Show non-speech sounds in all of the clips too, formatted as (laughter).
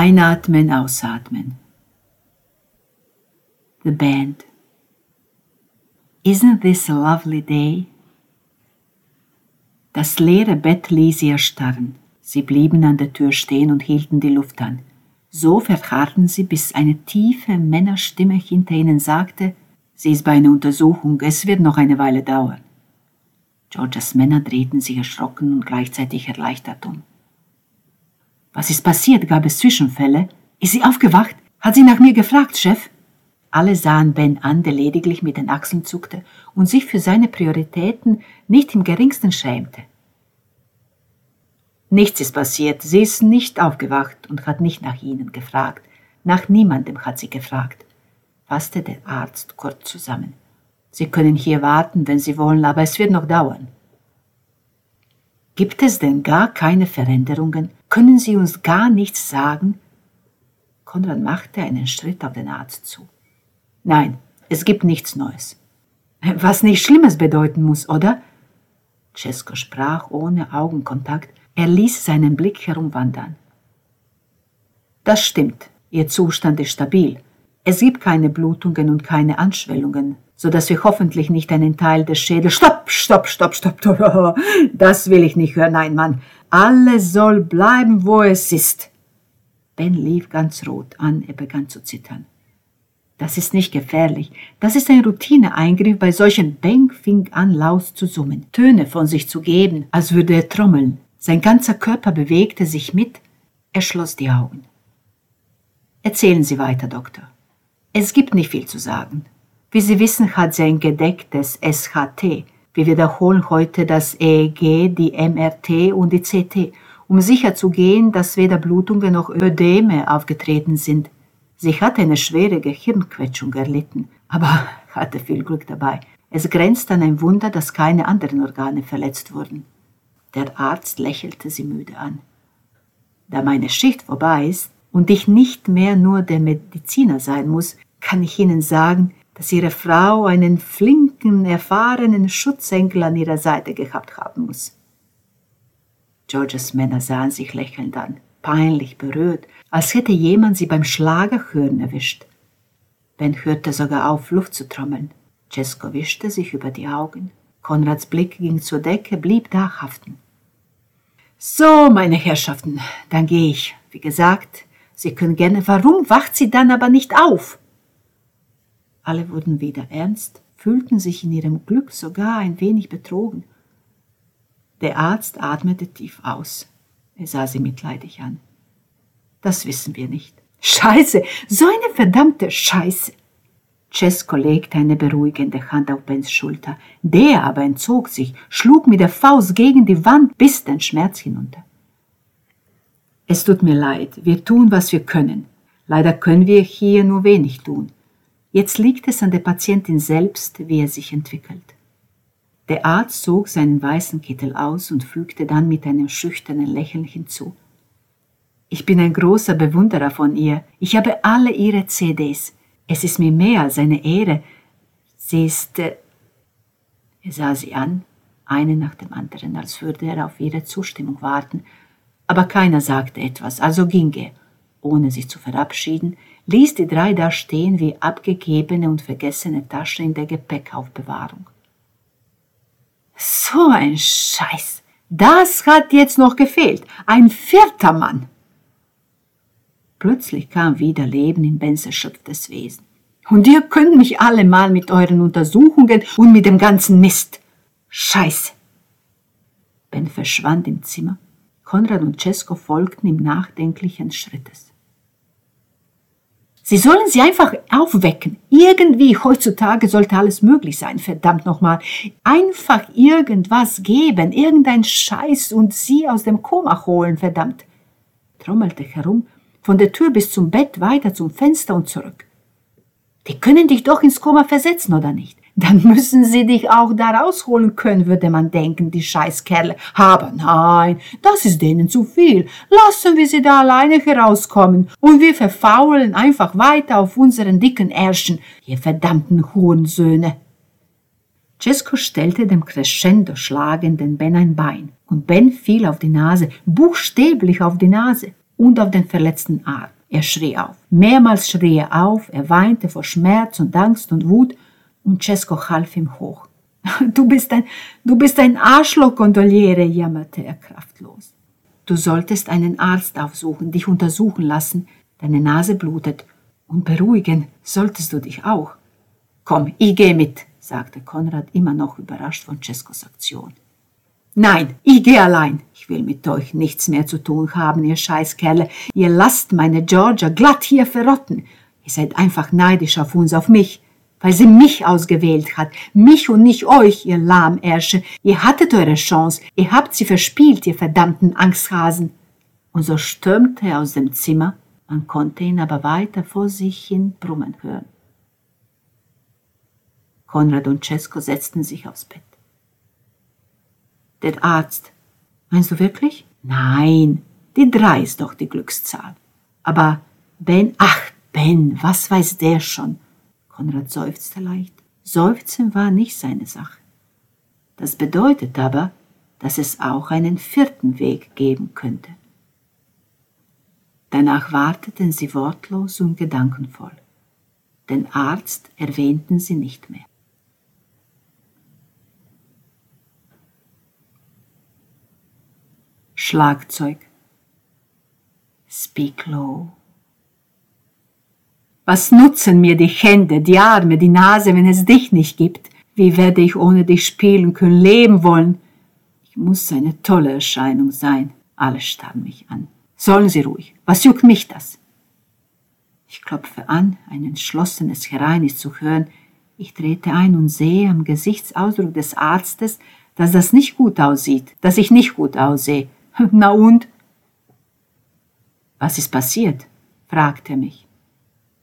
Einatmen, ausatmen. The band. Isn't this a lovely day? Das leere Bett ließ sie erstarren. Sie blieben an der Tür stehen und hielten die Luft an. So verharrten sie, bis eine tiefe Männerstimme hinter ihnen sagte, sie ist bei einer Untersuchung, es wird noch eine Weile dauern. Georgias Männer drehten sich erschrocken und gleichzeitig erleichtert um. Was ist passiert? Gab es Zwischenfälle? Ist sie aufgewacht? Hat sie nach mir gefragt, Chef? Alle sahen Ben an, der lediglich mit den Achseln zuckte und sich für seine Prioritäten nicht im geringsten schämte. Nichts ist passiert, sie ist nicht aufgewacht und hat nicht nach Ihnen gefragt. Nach niemandem hat sie gefragt, fasste der Arzt kurz zusammen. Sie können hier warten, wenn Sie wollen, aber es wird noch dauern. Gibt es denn gar keine Veränderungen? Können Sie uns gar nichts sagen? Konrad machte einen Schritt auf den Arzt zu. Nein, es gibt nichts Neues. Was nicht Schlimmes bedeuten muss, oder? Cesco sprach ohne Augenkontakt, er ließ seinen Blick herumwandern. Das stimmt, Ihr Zustand ist stabil. Es gibt keine Blutungen und keine Anschwellungen, so dass wir hoffentlich nicht einen Teil des Schädels. Stopp, stopp, stopp, stopp, stopp. (laughs) Das will ich nicht hören. Nein, Mann. Alles soll bleiben, wo es ist. Ben lief ganz rot an, er begann zu zittern. Das ist nicht gefährlich. Das ist ein Routineeingriff. Bei solchen Bang fing an, laut zu summen, Töne von sich zu geben, als würde er trommeln. Sein ganzer Körper bewegte sich mit. Er schloss die Augen. Erzählen Sie weiter, Doktor. Es gibt nicht viel zu sagen. Wie Sie wissen, hat sie ein gedecktes SHT. Wir wiederholen heute das EEG, die MRT und die CT, um sicherzugehen, dass weder Blutungen noch Ödeme aufgetreten sind. Sie hatte eine schwere Gehirnquetschung erlitten, aber (laughs) hatte viel Glück dabei. Es grenzt an ein Wunder, dass keine anderen Organe verletzt wurden. Der Arzt lächelte sie müde an. Da meine Schicht vorbei ist und ich nicht mehr nur der Mediziner sein muss, kann ich Ihnen sagen, dass Ihre Frau einen flinken, erfahrenen Schutzengel an ihrer Seite gehabt haben muss. Georges Männer sahen sich lächelnd an, peinlich berührt, als hätte jemand sie beim Schlagerhören erwischt. Ben hörte sogar auf, Luft zu trommeln. Cesco wischte sich über die Augen. Konrads Blick ging zur Decke, blieb da haften. So, meine Herrschaften, dann gehe ich. Wie gesagt, Sie können gerne. Warum wacht sie dann aber nicht auf? Alle wurden wieder ernst, fühlten sich in ihrem Glück sogar ein wenig betrogen. Der Arzt atmete tief aus. Er sah sie mitleidig an. Das wissen wir nicht. Scheiße, so eine verdammte Scheiße. Cesco legte eine beruhigende Hand auf Bens Schulter. Der aber entzog sich, schlug mit der Faust gegen die Wand, bis den Schmerz hinunter. Es tut mir leid, wir tun, was wir können. Leider können wir hier nur wenig tun. Jetzt liegt es an der Patientin selbst, wie er sich entwickelt. Der Arzt zog seinen weißen Kittel aus und fügte dann mit einem schüchternen Lächeln hinzu. Ich bin ein großer Bewunderer von ihr. Ich habe alle ihre CDs. Es ist mir mehr als eine Ehre. Sie ist. Äh er sah sie an, eine nach dem anderen, als würde er auf ihre Zustimmung warten, aber keiner sagte etwas, also ging er, ohne sich zu verabschieden, ließ die drei da stehen wie abgegebene und vergessene Taschen in der Gepäckaufbewahrung. So ein Scheiß. Das hat jetzt noch gefehlt. Ein vierter Mann. Plötzlich kam wieder Leben in Bens erschöpftes Wesen. Und ihr könnt mich alle mal mit euren Untersuchungen und mit dem ganzen Mist. Scheiße. Ben verschwand im Zimmer Konrad und Cesco folgten ihm nachdenklichen Schrittes. Sie sollen sie einfach aufwecken. Irgendwie heutzutage sollte alles möglich sein, verdammt nochmal. Einfach irgendwas geben, irgendein Scheiß und sie aus dem Koma holen, verdammt. Trommelte herum, von der Tür bis zum Bett, weiter zum Fenster und zurück. Die können dich doch ins Koma versetzen, oder nicht? Dann müssen sie dich auch da rausholen können, würde man denken, die Scheißkerle. Aber nein, das ist denen zu viel. Lassen wir sie da alleine herauskommen und wir verfaulen einfach weiter auf unseren dicken Ärschen, ihr verdammten Hurensöhne. Cesco stellte dem crescendo schlagenden Ben ein Bein und Ben fiel auf die Nase, buchstäblich auf die Nase. und auf den verletzten Arm. Er schrie auf. Mehrmals schrie er auf, er weinte vor Schmerz und Angst und Wut, und Cesco half ihm hoch. (laughs) Du bist ein, du bist ein Arschloch, Gondoliere, jammerte er kraftlos. Du solltest einen Arzt aufsuchen, dich untersuchen lassen, deine Nase blutet, und beruhigen solltest du dich auch. Komm, ich gehe mit, sagte Konrad immer noch überrascht von Cescos Aktion. Nein, ich gehe allein. Ich will mit euch nichts mehr zu tun haben, ihr Scheißkerle. Ihr lasst meine Georgia glatt hier verrotten. Ihr seid einfach neidisch auf uns, auf mich, weil sie mich ausgewählt hat. Mich und nicht euch, ihr Lahmärsche. Ihr hattet eure Chance. Ihr habt sie verspielt, ihr verdammten Angsthasen. Und so stürmte er aus dem Zimmer. Man konnte ihn aber weiter vor sich hin brummen hören. Konrad und Cesco setzten sich aufs Bett. Der Arzt. Meinst du wirklich? Nein, die drei ist doch die Glückszahl. Aber Ben, ach Ben, was weiß der schon? Konrad seufzte leicht. Seufzen war nicht seine Sache. Das bedeutet aber, dass es auch einen vierten Weg geben könnte. Danach warteten sie wortlos und gedankenvoll. Den Arzt erwähnten sie nicht mehr. Schlagzeug. Speak low. Was nutzen mir die Hände, die Arme, die Nase, wenn es dich nicht gibt? Wie werde ich ohne dich spielen können, leben wollen? Ich muss eine tolle Erscheinung sein. Alle starren mich an. Sollen sie ruhig. Was juckt mich das? Ich klopfe an, ein entschlossenes Herein ist zu hören. Ich trete ein und sehe am Gesichtsausdruck des Arztes, dass das nicht gut aussieht, dass ich nicht gut aussehe. (laughs) Na und? Was ist passiert? fragte er mich.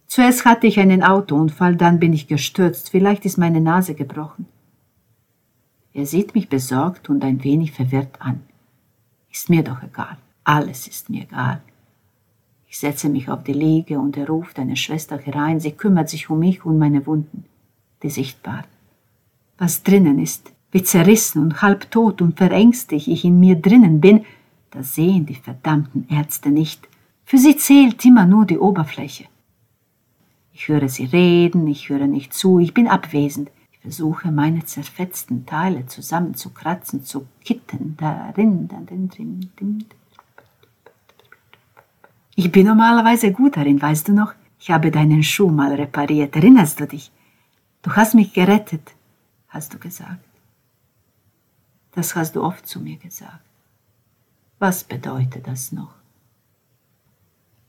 Zuerst hatte ich einen Autounfall, dann bin ich gestürzt, vielleicht ist meine Nase gebrochen. Er sieht mich besorgt und ein wenig verwirrt an. Ist mir doch egal, alles ist mir egal. Ich setze mich auf die Liege und er ruft eine Schwester herein, sie kümmert sich um mich und meine Wunden, die sichtbaren. Was drinnen ist, wie zerrissen und halbtot und verängstigt ich in mir drinnen bin, das sehen die verdammten Ärzte nicht. Für sie zählt immer nur die Oberfläche. Ich höre sie reden, ich höre nicht zu, ich bin abwesend. Ich versuche, meine zerfetzten Teile zusammenzukratzen, zu kitten, darin, darin, drin, drin. Ich bin normalerweise gut darin, weißt du noch? Ich habe deinen Schuh mal repariert, erinnerst du dich? Du hast mich gerettet, hast du gesagt. Das hast du oft zu mir gesagt. Was bedeutet das noch?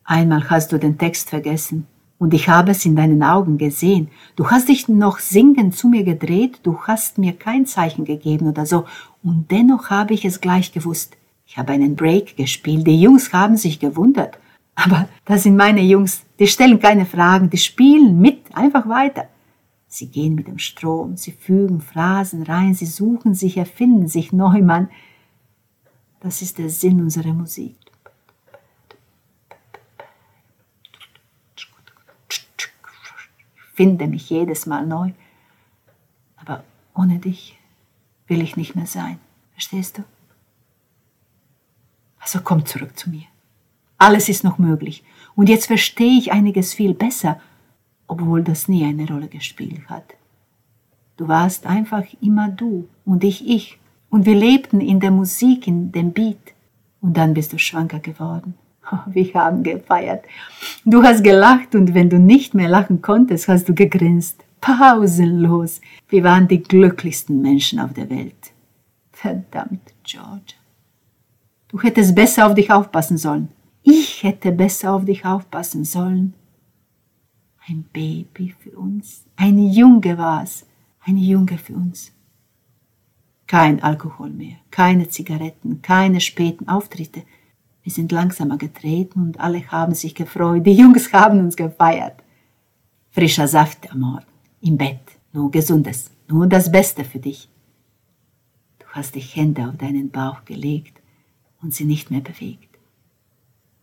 Einmal hast du den Text vergessen und ich habe es in deinen Augen gesehen. Du hast dich noch singend zu mir gedreht, du hast mir kein Zeichen gegeben oder so, und dennoch habe ich es gleich gewusst. Ich habe einen Break gespielt, die Jungs haben sich gewundert. Aber das sind meine Jungs, die stellen keine Fragen, die spielen mit, einfach weiter. Sie gehen mit dem Strom, sie fügen Phrasen rein, sie suchen sich, erfinden sich Neumann. Das ist der Sinn unserer Musik. Ich finde mich jedes Mal neu, aber ohne dich will ich nicht mehr sein. Verstehst du? Also komm zurück zu mir. Alles ist noch möglich. Und jetzt verstehe ich einiges viel besser, obwohl das nie eine Rolle gespielt hat. Du warst einfach immer du und ich ich. Und wir lebten in der Musik, in dem Beat. Und dann bist du schwanger geworden. (laughs) Wir haben gefeiert. Du hast gelacht und wenn du nicht mehr lachen konntest, hast du gegrinst. Pausenlos. Wir waren die glücklichsten Menschen auf der Welt. Verdammt, George. Du hättest besser auf dich aufpassen sollen. Ich hätte besser auf dich aufpassen sollen. Ein Baby für uns. Ein Junge war's. Ein Junge für uns. Kein Alkohol mehr, keine Zigaretten, keine späten Auftritte. Wir sind langsamer getreten und alle haben sich gefreut. Die Jungs haben uns gefeiert. Frischer Saft am Morgen, im Bett, nur Gesundes, nur das Beste für dich. Du hast die Hände auf deinen Bauch gelegt und sie nicht mehr bewegt.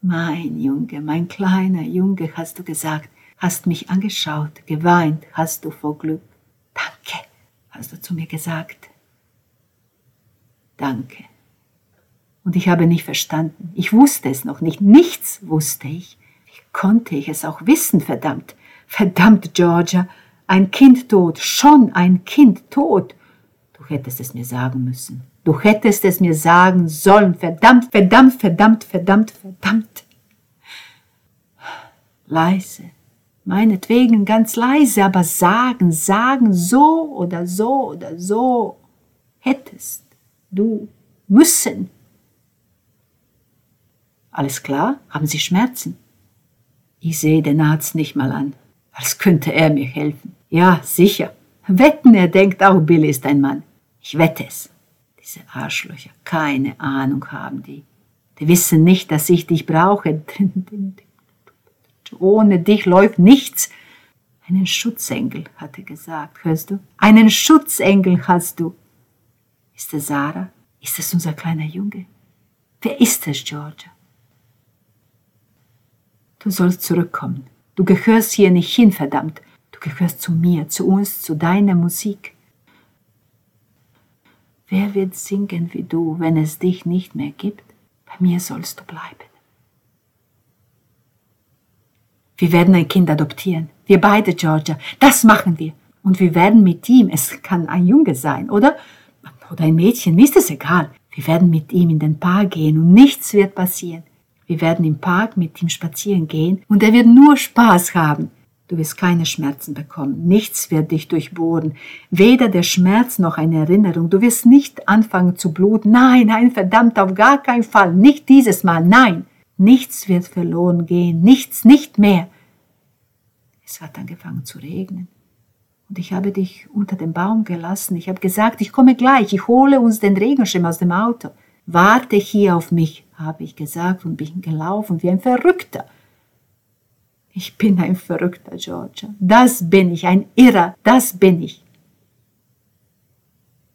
Mein Junge, mein kleiner Junge, hast du gesagt, hast mich angeschaut, geweint hast du vor Glück. Danke, hast du zu mir gesagt. Danke. Und ich habe nicht verstanden. Ich wusste es noch nicht. Nichts wusste ich. Wie konnte ich es auch wissen, verdammt? Verdammt, Georgia. Ein Kind tot. Schon ein Kind tot. Du hättest es mir sagen müssen. Du hättest es mir sagen sollen. Verdammt, verdammt, verdammt, verdammt, verdammt. Leise. Meinetwegen ganz leise, aber sagen, sagen, so oder so oder so. Hättest du müssen. Alles klar? Haben Sie Schmerzen? Ich sehe den Arzt nicht mal an, als könnte er mir helfen. Ja, sicher. Wetten, er denkt auch, Billy ist ein Mann. Ich wette es. Diese Arschlöcher, keine Ahnung haben die. Die wissen nicht, dass ich dich brauche. (laughs) Ohne dich läuft nichts. Einen Schutzengel, hat er gesagt, hörst du? Einen Schutzengel hast du. Ist es Sarah? Ist es unser kleiner Junge? Wer ist es, Georgia? Du sollst zurückkommen. Du gehörst hier nicht hin, verdammt. Du gehörst zu mir, zu uns, zu deiner Musik. Wer wird singen wie du, wenn es dich nicht mehr gibt? Bei mir sollst du bleiben. Wir werden ein Kind adoptieren. Wir beide, Georgia. Das machen wir. Und wir werden mit ihm, es kann ein Junge sein, oder? Oder ein Mädchen, mir ist es egal. Wir werden mit ihm in den Park gehen und nichts wird passieren. Wir werden im Park mit ihm spazieren gehen und er wird nur Spaß haben. Du wirst keine Schmerzen bekommen. Nichts wird dich durchbohren. Weder der Schmerz noch eine Erinnerung. Du wirst nicht anfangen zu bluten. Nein, nein, verdammt, auf gar keinen Fall. Nicht dieses Mal. Nein. Nichts wird verloren gehen. Nichts, nicht mehr. Es hat angefangen zu regnen. Und ich habe dich unter dem Baum gelassen. Ich habe gesagt, ich komme gleich. Ich hole uns den Regenschirm aus dem Auto. Warte hier auf mich, habe ich gesagt und bin gelaufen wie ein Verrückter. Ich bin ein Verrückter, Georgia. Das bin ich, ein Irrer, das bin ich.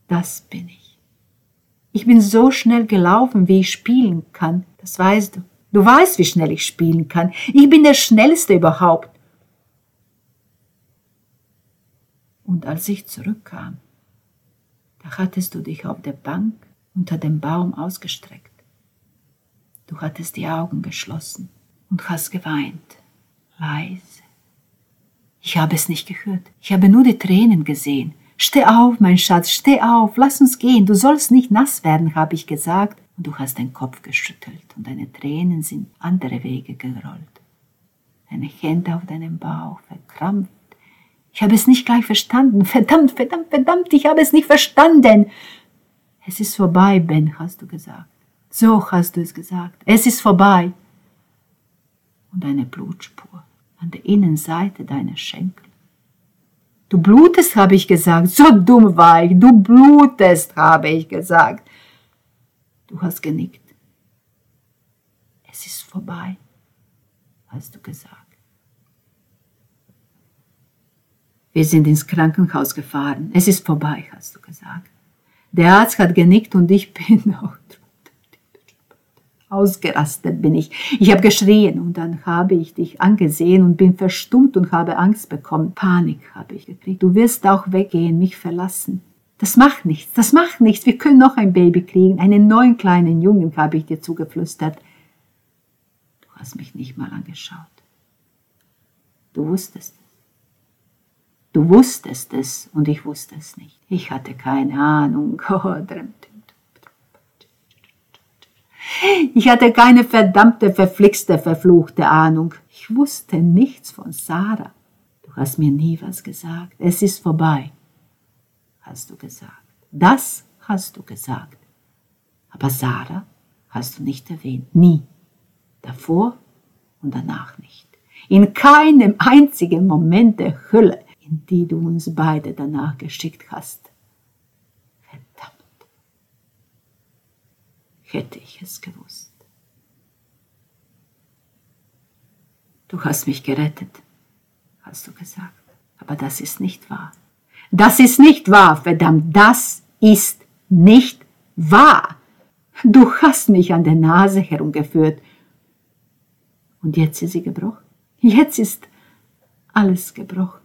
Das bin ich. Ich bin so schnell gelaufen, wie ich spielen kann, das weißt du. Du weißt, wie schnell ich spielen kann. Ich bin der Schnellste überhaupt. Und als ich zurückkam, da hattest du dich auf der Bank unter dem Baum ausgestreckt. Du hattest die Augen geschlossen und hast geweint leise. Ich habe es nicht gehört. Ich habe nur die Tränen gesehen. Steh auf, mein Schatz, steh auf, lass uns gehen. Du sollst nicht nass werden, habe ich gesagt. Und du hast den Kopf geschüttelt und deine Tränen sind andere Wege gerollt. Deine Hände auf deinem Bauch verkrampft. Ich habe es nicht gleich verstanden. Verdammt, verdammt, verdammt, ich habe es nicht verstanden. Es ist vorbei, Ben, hast du gesagt. So hast du es gesagt. Es ist vorbei. Und eine Blutspur an der Innenseite deiner Schenkel. Du blutest, habe ich gesagt. So dumm war ich. Du blutest, habe ich gesagt. Du hast genickt. Es ist vorbei, hast du gesagt. Wir sind ins Krankenhaus gefahren. Es ist vorbei, hast du gesagt. Der Arzt hat genickt und ich (laughs) bin auch Ausgerastet bin ich. Ich habe geschrien und dann habe ich dich angesehen und bin verstummt und habe Angst bekommen. Panik habe ich gekriegt. Du wirst auch weggehen, mich verlassen. Das macht nichts, das macht nichts. Wir können noch ein Baby kriegen. Einen neuen kleinen Jungen habe ich dir zugeflüstert. Du hast mich nicht mal angeschaut. Du wusstest es. Du wusstest es und ich wusste es nicht. Ich hatte keine Ahnung. (laughs) Oh, ich hatte keine verdammte, verflixte, verfluchte Ahnung. Ich wusste nichts von Sarah. Du hast mir nie was gesagt. Es ist vorbei, hast du gesagt. Das hast du gesagt. Aber Sarah hast du nicht erwähnt. Nie. Davor und danach nicht. In keinem einzigen Moment der Hölle, in die du uns beide danach geschickt hast. Hätte ich es gewusst. Du hast mich gerettet, hast du gesagt. Aber das ist nicht wahr. Das ist nicht wahr, verdammt, das ist nicht wahr. Du hast mich an der Nase herumgeführt. Und jetzt ist sie gebrochen. Jetzt ist alles gebrochen.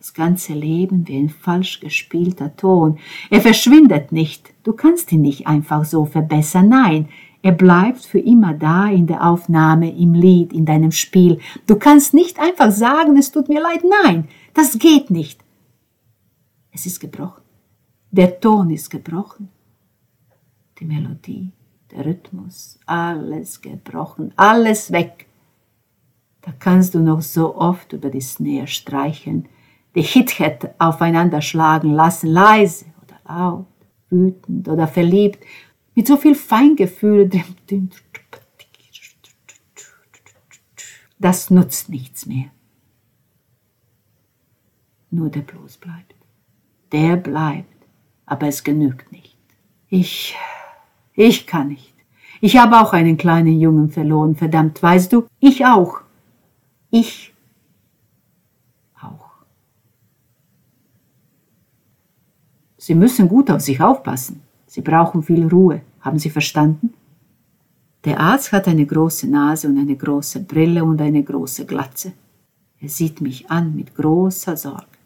Das ganze Leben wie ein falsch gespielter Ton. Er verschwindet nicht. Du kannst ihn nicht einfach so verbessern. Nein, er bleibt für immer da in der Aufnahme, im Lied, in deinem Spiel. Du kannst nicht einfach sagen, es tut mir leid. Nein, das geht nicht. Es ist gebrochen. Der Ton ist gebrochen. Die Melodie, der Rhythmus, alles gebrochen, alles weg. Da kannst du noch so oft über die Snare streicheln, die Hit-Hat aufeinander schlagen lassen, leise oder laut, wütend oder verliebt, mit so viel Feingefühl. Das nutzt nichts mehr. Nur der Blues bleibt. Der bleibt, aber es genügt nicht. Ich, ich kann nicht. Ich habe auch einen kleinen Jungen verloren, verdammt, weißt du? Ich auch. Ich auch. Sie müssen gut auf sich aufpassen. Sie brauchen viel Ruhe. Haben Sie verstanden? Der Arzt hat eine große Nase und eine große Brille und eine große Glatze. Er sieht mich an mit großer Sorge.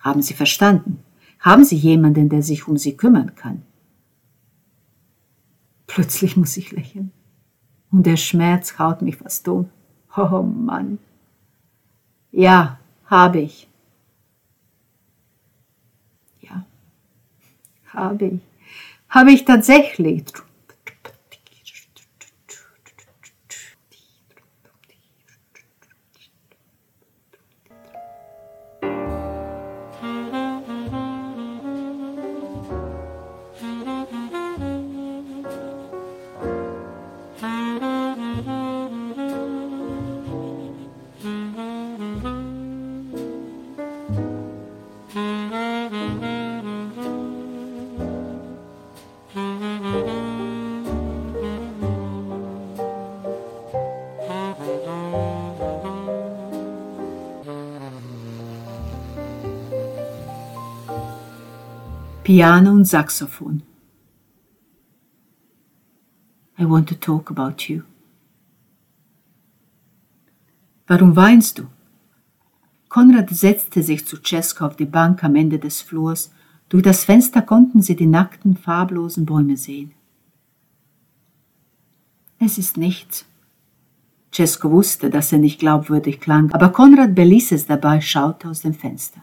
Haben Sie verstanden? Haben Sie jemanden, der sich um Sie kümmern kann? Plötzlich muss ich lächeln. Und der Schmerz haut mich fast um. Oh Mann. Ja, habe ich. Habe ich. Habe ich tatsächlich. Piano und Saxophon. I want to talk about you. Warum weinst du? Konrad setzte sich zu Cesco auf die Bank am Ende des Flurs. Durch das Fenster konnten sie die nackten, farblosen Bäume sehen. Es ist nichts. Cesco wusste, dass er nicht glaubwürdig klang, aber Konrad beließ es dabei, schaute aus dem Fenster.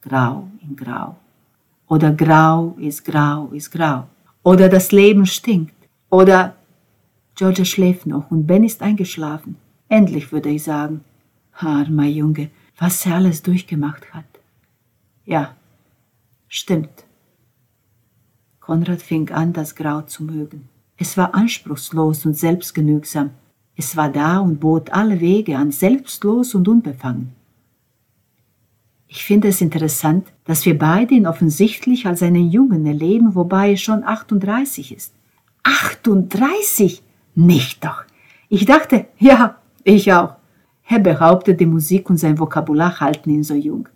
Grau in Grau. Oder grau ist grau ist grau. Oder das Leben stinkt. Oder Georgia schläft noch und Ben ist eingeschlafen. Endlich würde ich sagen. Armer Junge, was er alles durchgemacht hat. Ja, stimmt. Konrad fing an, das Grau zu mögen. Es war anspruchslos und selbstgenügsam. Es war da und bot alle Wege an, selbstlos und unbefangen. Ich finde es interessant, dass wir beide ihn offensichtlich als einen Jungen erleben, wobei er schon 38 ist. 38? Nicht doch. Ich dachte, ja, ich auch. Er behauptet, die Musik und sein Vokabular halten ihn so jung.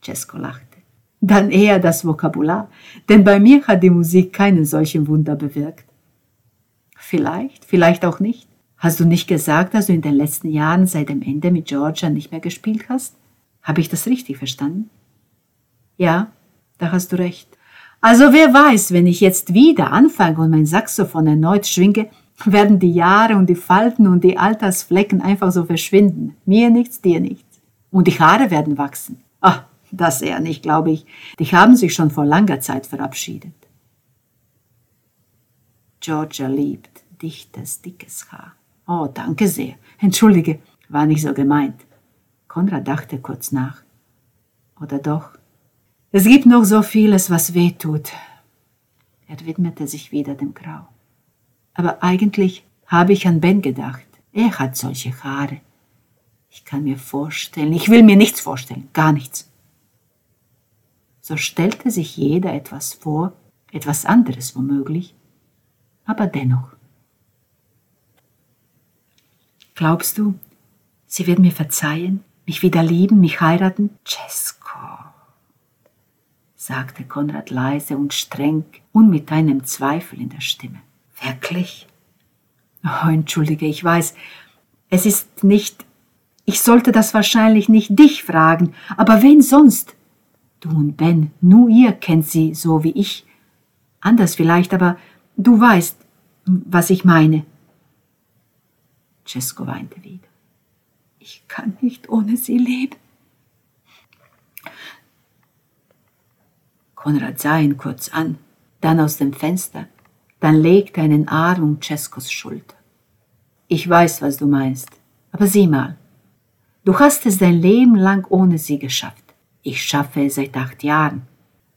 Cesco lachte. Dann eher das Vokabular, denn bei mir hat die Musik keinen solchen Wunder bewirkt. Vielleicht, vielleicht auch nicht. Hast du nicht gesagt, dass du in den letzten Jahren seit dem Ende mit Georgia nicht mehr gespielt hast? Habe ich das richtig verstanden? Ja, da hast du recht. Also wer weiß, wenn ich jetzt wieder anfange und mein Saxophon erneut schwinge, werden die Jahre und die Falten und die Altersflecken einfach so verschwinden. Mir nichts, dir nichts. Und die Haare werden wachsen. Ah, das eher nicht, glaube ich. Die haben sich schon vor langer Zeit verabschiedet. Georgia liebt dichtes, dickes Haar. Oh, danke sehr. Entschuldige, war nicht so gemeint. Konrad dachte kurz nach. Oder doch? Es gibt noch so vieles, was weh tut. Er widmete sich wieder dem Grau. Aber eigentlich habe ich an Ben gedacht. Er hat solche Haare. Ich kann mir vorstellen, ich will mir nichts vorstellen, gar nichts. So stellte sich jeder etwas vor, etwas anderes womöglich, aber dennoch. Glaubst du, sie wird mir verzeihen? Mich wieder lieben, mich heiraten? Cesco, sagte Konrad leise und streng und mit einem Zweifel in der Stimme. Wirklich? Oh, entschuldige, ich weiß, es ist nicht, Ich sollte das wahrscheinlich nicht dich fragen, aber wen sonst? Du und Ben, nur ihr kennt sie so wie ich. Anders vielleicht, aber du weißt, was ich meine. Cesco weinte wieder. Ich kann nicht ohne sie leben. Konrad sah ihn kurz an, dann aus dem Fenster, dann legte einen Arm um Cescos Schulter. Ich weiß, was du meinst, aber sieh mal, du hast es dein Leben lang ohne sie geschafft. Ich schaffe es seit acht Jahren.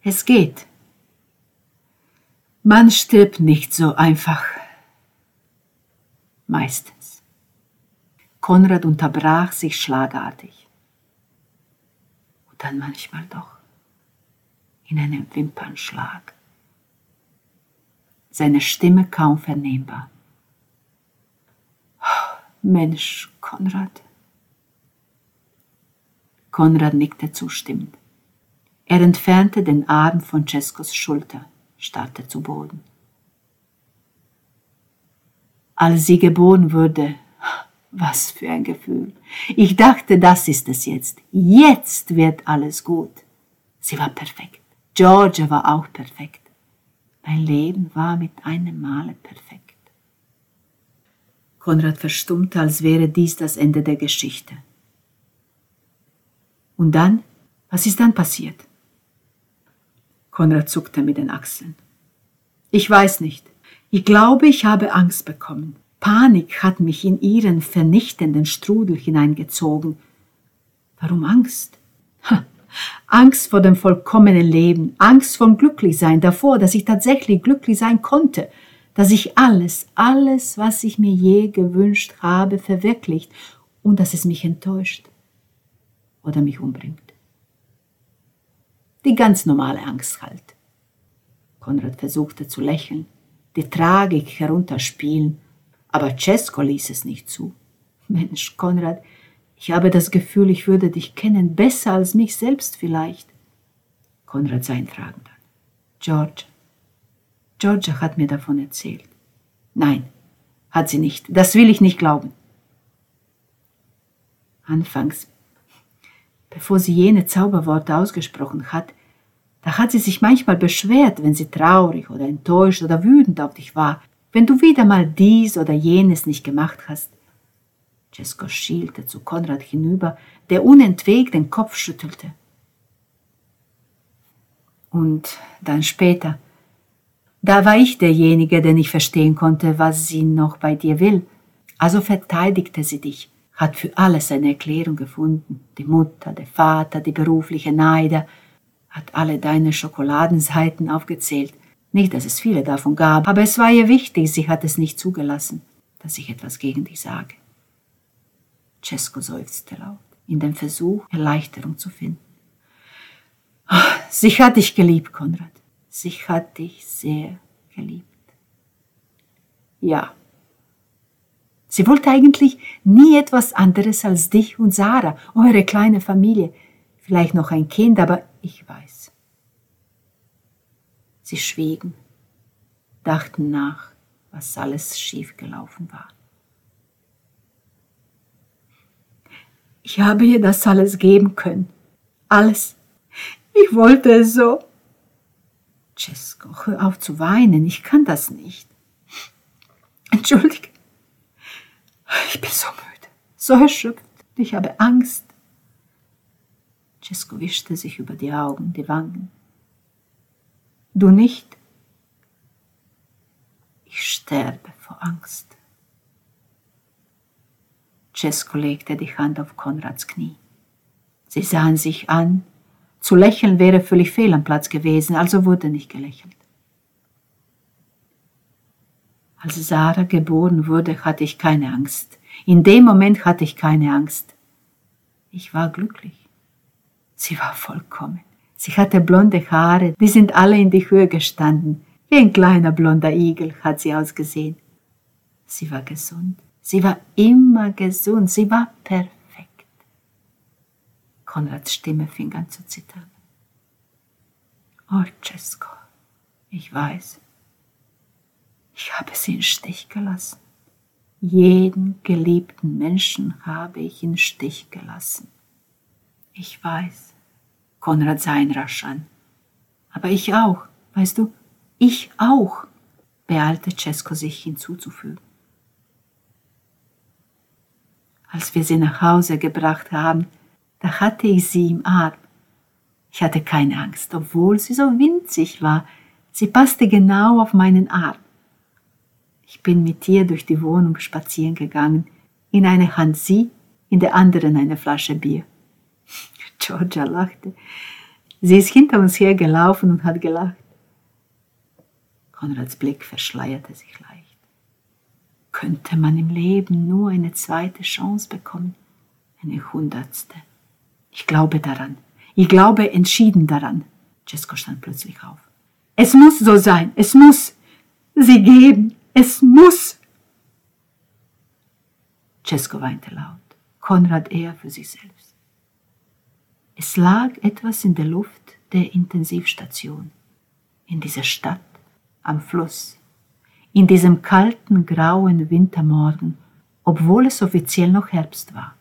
Es geht. Man stirbt nicht so einfach. Meistens. Konrad unterbrach sich schlagartig. Und dann manchmal doch in einem Wimpernschlag. Seine Stimme kaum vernehmbar. Mensch, Konrad. Konrad nickte zustimmend. Er entfernte den Arm von Ceskos Schulter, starrte zu Boden. Als sie geboren wurde, was für ein Gefühl. Ich dachte, das ist es jetzt. Jetzt wird alles gut. Sie war perfekt. Georgia war auch perfekt. Mein Leben war mit einem Male perfekt. Konrad verstummte, als wäre dies das Ende der Geschichte. Und dann? Was ist dann passiert? Konrad zuckte mit den Achseln. Ich weiß nicht. Ich glaube, ich habe Angst bekommen. Panik hat mich in ihren vernichtenden Strudel hineingezogen. Warum Angst? Angst vor dem vollkommenen Leben, Angst vom Glücklichsein, davor, dass ich tatsächlich glücklich sein konnte, dass ich alles, alles, was ich mir je gewünscht habe, verwirklicht und dass es mich enttäuscht oder mich umbringt. Die ganz normale Angst halt. Konrad versuchte zu lächeln, die Tragik herunterspielen, aber Cesco ließ es nicht zu. Mensch, Konrad, ich habe das Gefühl, ich würde dich kennen, besser als mich selbst vielleicht. Konrad sah ihn fragend an. George. Georgia hat mir davon erzählt. Nein, hat sie nicht. Das will ich nicht glauben. Anfangs bevor sie jene Zauberworte ausgesprochen hat, da hat sie sich manchmal beschwert, wenn sie traurig oder enttäuscht oder wütend auf dich war, wenn du wieder mal dies oder jenes nicht gemacht hast. Cesco schielte zu Konrad hinüber, der unentwegt den Kopf schüttelte. Und dann später, da war ich derjenige, der nicht verstehen konnte, was sie noch bei dir will. Also verteidigte sie dich hat für alles eine Erklärung gefunden. Die Mutter, der Vater, die berufliche Neider, hat alle deine Schokoladenseiten aufgezählt. Nicht, dass es viele davon gab, aber es war ihr wichtig, sie hat es nicht zugelassen, dass ich etwas gegen dich sage. Cesco seufzte laut, in dem Versuch, Erleichterung zu finden. Sie hat dich geliebt, Konrad. Sie hat dich sehr geliebt. Ja, Sie wollte eigentlich nie etwas anderes als dich und Sarah, eure kleine Familie, vielleicht noch ein Kind, aber ich weiß. Sie schwiegen, dachten nach, was alles schiefgelaufen war. Ich habe ihr das alles geben können. Alles. Ich wollte es so. Cesco, hör auf zu weinen, ich kann das nicht. Entschuldige. Ich bin so müde, so erschöpft, ich habe Angst. Cesco wischte sich über die Augen, die Wangen. Du nicht? Ich sterbe vor Angst. Cesco legte die Hand auf Konrads Knie. Sie sahen sich an. Zu lächeln wäre völlig fehl am Platz gewesen, also wurde nicht gelächelt. Als Sarah geboren wurde, hatte ich keine Angst. In dem Moment hatte ich keine Angst. Ich war glücklich. Sie war vollkommen. Sie hatte blonde Haare, die sind alle in die Höhe gestanden. Wie ein kleiner blonder Igel hat sie ausgesehen. Sie war gesund. Sie war immer gesund. Sie war perfekt. Konrads Stimme fing an zu zittern. Oh, Cesco, ich weiß, ich habe sie im Stich gelassen. Jeden geliebten Menschen habe ich in Stich gelassen. Ich weiß, Konrad sah ihn rasch an. Aber ich auch, weißt du, ich auch, beeilte Cesco sich hinzuzufügen. Als wir sie nach Hause gebracht haben, da hatte ich sie im Arm. Ich hatte keine Angst, obwohl sie so winzig war. Sie passte genau auf meinen Arm. Ich bin mit ihr durch die Wohnung spazieren gegangen. In eine Hand sie, in der anderen eine Flasche Bier. Georgia lachte. Sie ist hinter uns hergelaufen und hat gelacht. Konrads Blick verschleierte sich leicht. Könnte man im Leben nur eine zweite Chance bekommen? Eine hundertste. Ich glaube daran. Ich glaube entschieden daran. Cesco stand plötzlich auf. Es muss so sein. Es muss. Sie geben. Es muss. Cesco weinte laut. Konrad eher für sich selbst. Es lag etwas in der Luft der Intensivstation, in dieser Stadt, am Fluss, in diesem kalten, grauen Wintermorgen, obwohl es offiziell noch Herbst war.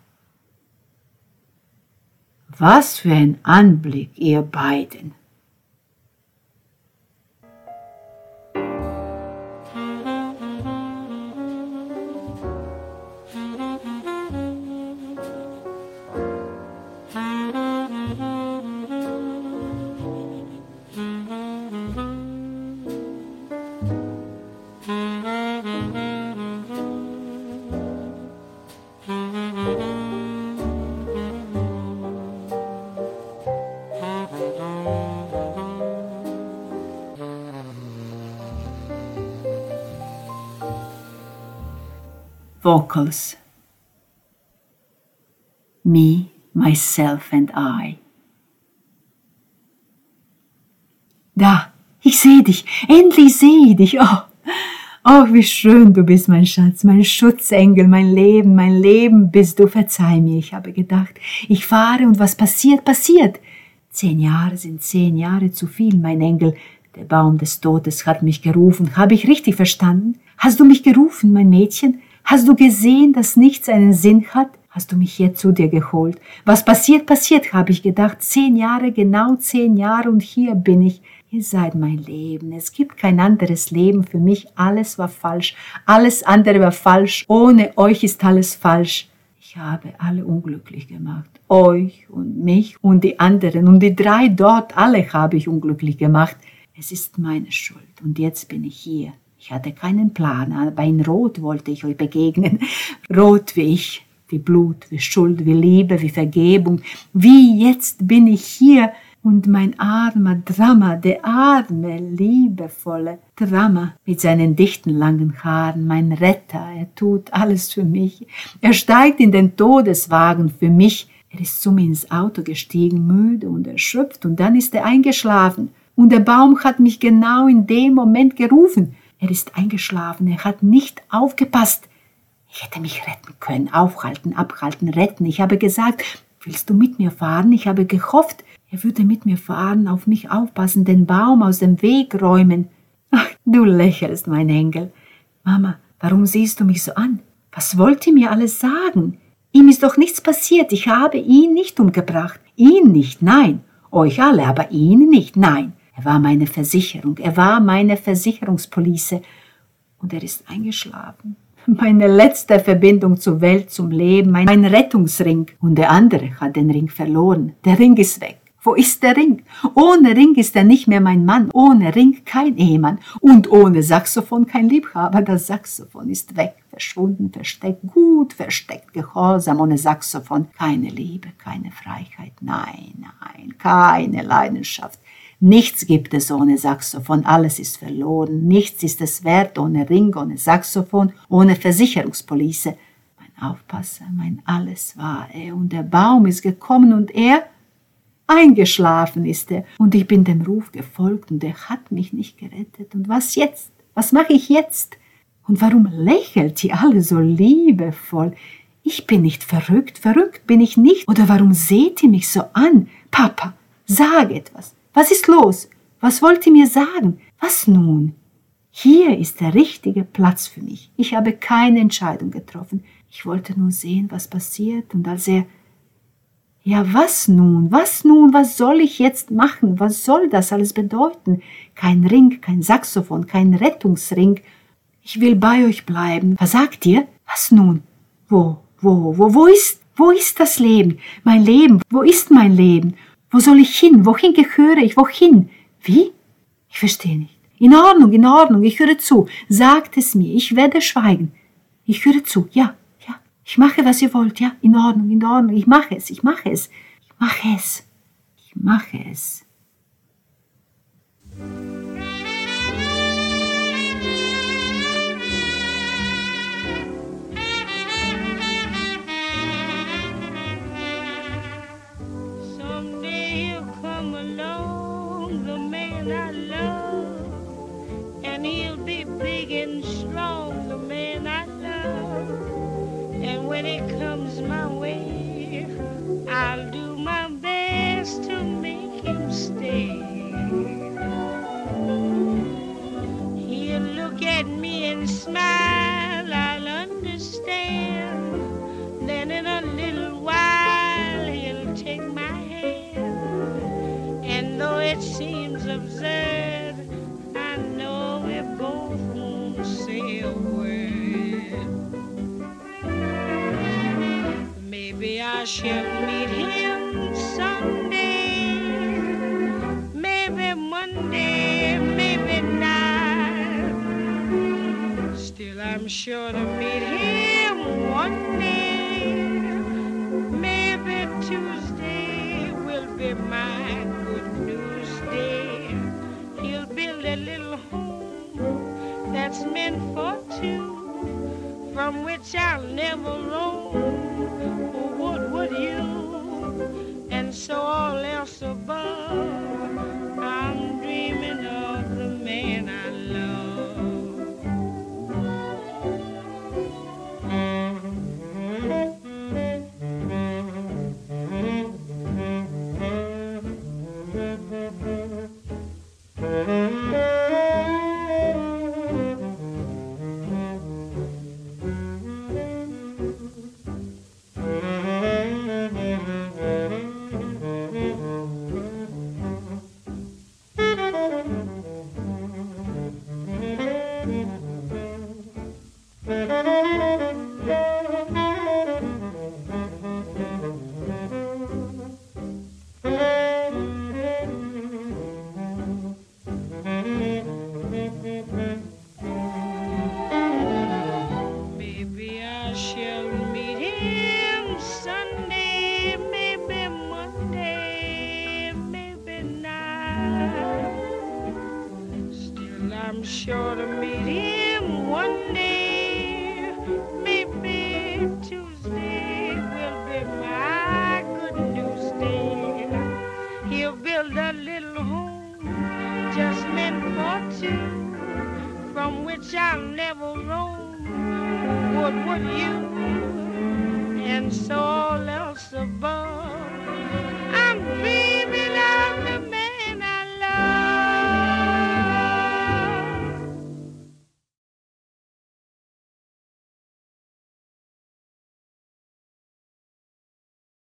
Was für ein Anblick, ihr beiden! Vocals. Me, myself and I. Da, ich sehe dich, endlich sehe ich dich. Oh, oh, wie schön du bist, mein Schatz, mein Schutzengel, mein Leben, mein Leben bist du. Verzeih mir, ich habe gedacht, ich fahre und was passiert, passiert. Zehn Jahre sind zehn Jahre zu viel, mein Engel. Der Baum des Todes hat mich gerufen. Habe ich richtig verstanden? Hast du mich gerufen, mein Mädchen? Hast du gesehen, dass nichts einen Sinn hat? Hast du mich hier zu dir geholt? Was passiert, passiert, habe ich gedacht. Zehn Jahre, genau zehn Jahre und hier bin ich. Ihr seid mein Leben. Es gibt kein anderes Leben für mich. Alles war falsch. Alles andere war falsch. Ohne euch ist alles falsch. Ich habe alle unglücklich gemacht. Euch und mich und die anderen und die drei dort, alle habe ich unglücklich gemacht. Es ist meine Schuld und jetzt bin ich hier. Ich hatte keinen Plan, aber in Rot wollte ich euch begegnen. Rot wie ich, wie Blut, wie Schuld, wie Liebe, wie Vergebung. Wie jetzt bin ich hier und mein armer Drama, der arme, liebevolle Drama mit seinen dichten langen Haaren, mein Retter, er tut alles für mich. Er steigt in den Todeswagen für mich. Er ist zu mir ins Auto gestiegen, müde und erschöpft, und dann ist er eingeschlafen. Und der Baum hat mich genau in dem Moment gerufen. Er ist eingeschlafen, er hat nicht aufgepasst. Ich hätte mich retten können, aufhalten, abhalten, retten. Ich habe gesagt, willst du mit mir fahren? Ich habe gehofft, er würde mit mir fahren, auf mich aufpassen, den Baum aus dem Weg räumen. Ach, du lächelst, mein Engel. Mama, warum siehst du mich so an? Was wollt ihr mir alles sagen? Ihm ist doch nichts passiert. Ich habe ihn nicht umgebracht. Ihn nicht, nein. Euch alle, aber ihn nicht, nein. Er war meine Versicherung, er war meine Versicherungspolice und er ist eingeschlafen. Meine letzte Verbindung zur Welt, zum Leben, mein Rettungsring. Und der andere hat den Ring verloren. Der Ring ist weg. Wo ist der Ring? Ohne Ring ist er nicht mehr mein Mann. Ohne Ring kein Ehemann. Und ohne Saxophon kein Liebhaber. Das Saxophon ist weg, verschwunden, versteckt, gut versteckt, gehorsam. Ohne Saxophon keine Liebe, keine Freiheit. Nein, nein, keine Leidenschaft, Nichts gibt es ohne Saxophon, alles ist verloren, nichts ist es wert ohne Ring, ohne Saxophon, ohne Versicherungspolice. Mein Aufpasser, mein Alles war er, und der Baum ist gekommen und er, eingeschlafen ist er, und ich bin dem Ruf gefolgt, und er hat mich nicht gerettet. Und was jetzt? Was mache ich jetzt? Und warum lächelt ihr alle so liebevoll? Ich bin nicht verrückt, verrückt bin ich nicht. Oder warum seht ihr mich so an? Papa, sag etwas. Was ist los? Was wollt ihr mir sagen? Was nun? Hier ist der richtige Platz für mich. Ich habe keine Entscheidung getroffen. Ich wollte nur sehen, was passiert. Und als er ja, was nun? Was nun? Was soll ich jetzt machen? Was soll das alles bedeuten? Kein Ring, kein Saxophon, kein Rettungsring. Ich will bei euch bleiben. Was sagt ihr? Was nun? Wo, wo, wo, wo ist, wo ist das Leben? Mein Leben? Wo ist mein Leben? Wo soll ich hin? Wohin gehöre ich? Wohin? Wie? Ich verstehe nicht. In Ordnung, in Ordnung, ich höre zu. Sagt es mir, ich werde schweigen. Ich höre zu, ja, ich mache, was ihr wollt, ja? In Ordnung, in Ordnung. Ich mache es, ich mache es. Ich mache es. Ich mache es. Smile, I'll understand. Then in a little while, he'll take my hand. And though it seems absurd, I know we both won't say a word. Maybe I shall I'm sure to meet him one day. Maybe Tuesday will be my good news day. He'll build a little home that's meant for two from which I'll never roam. What would you? And so all else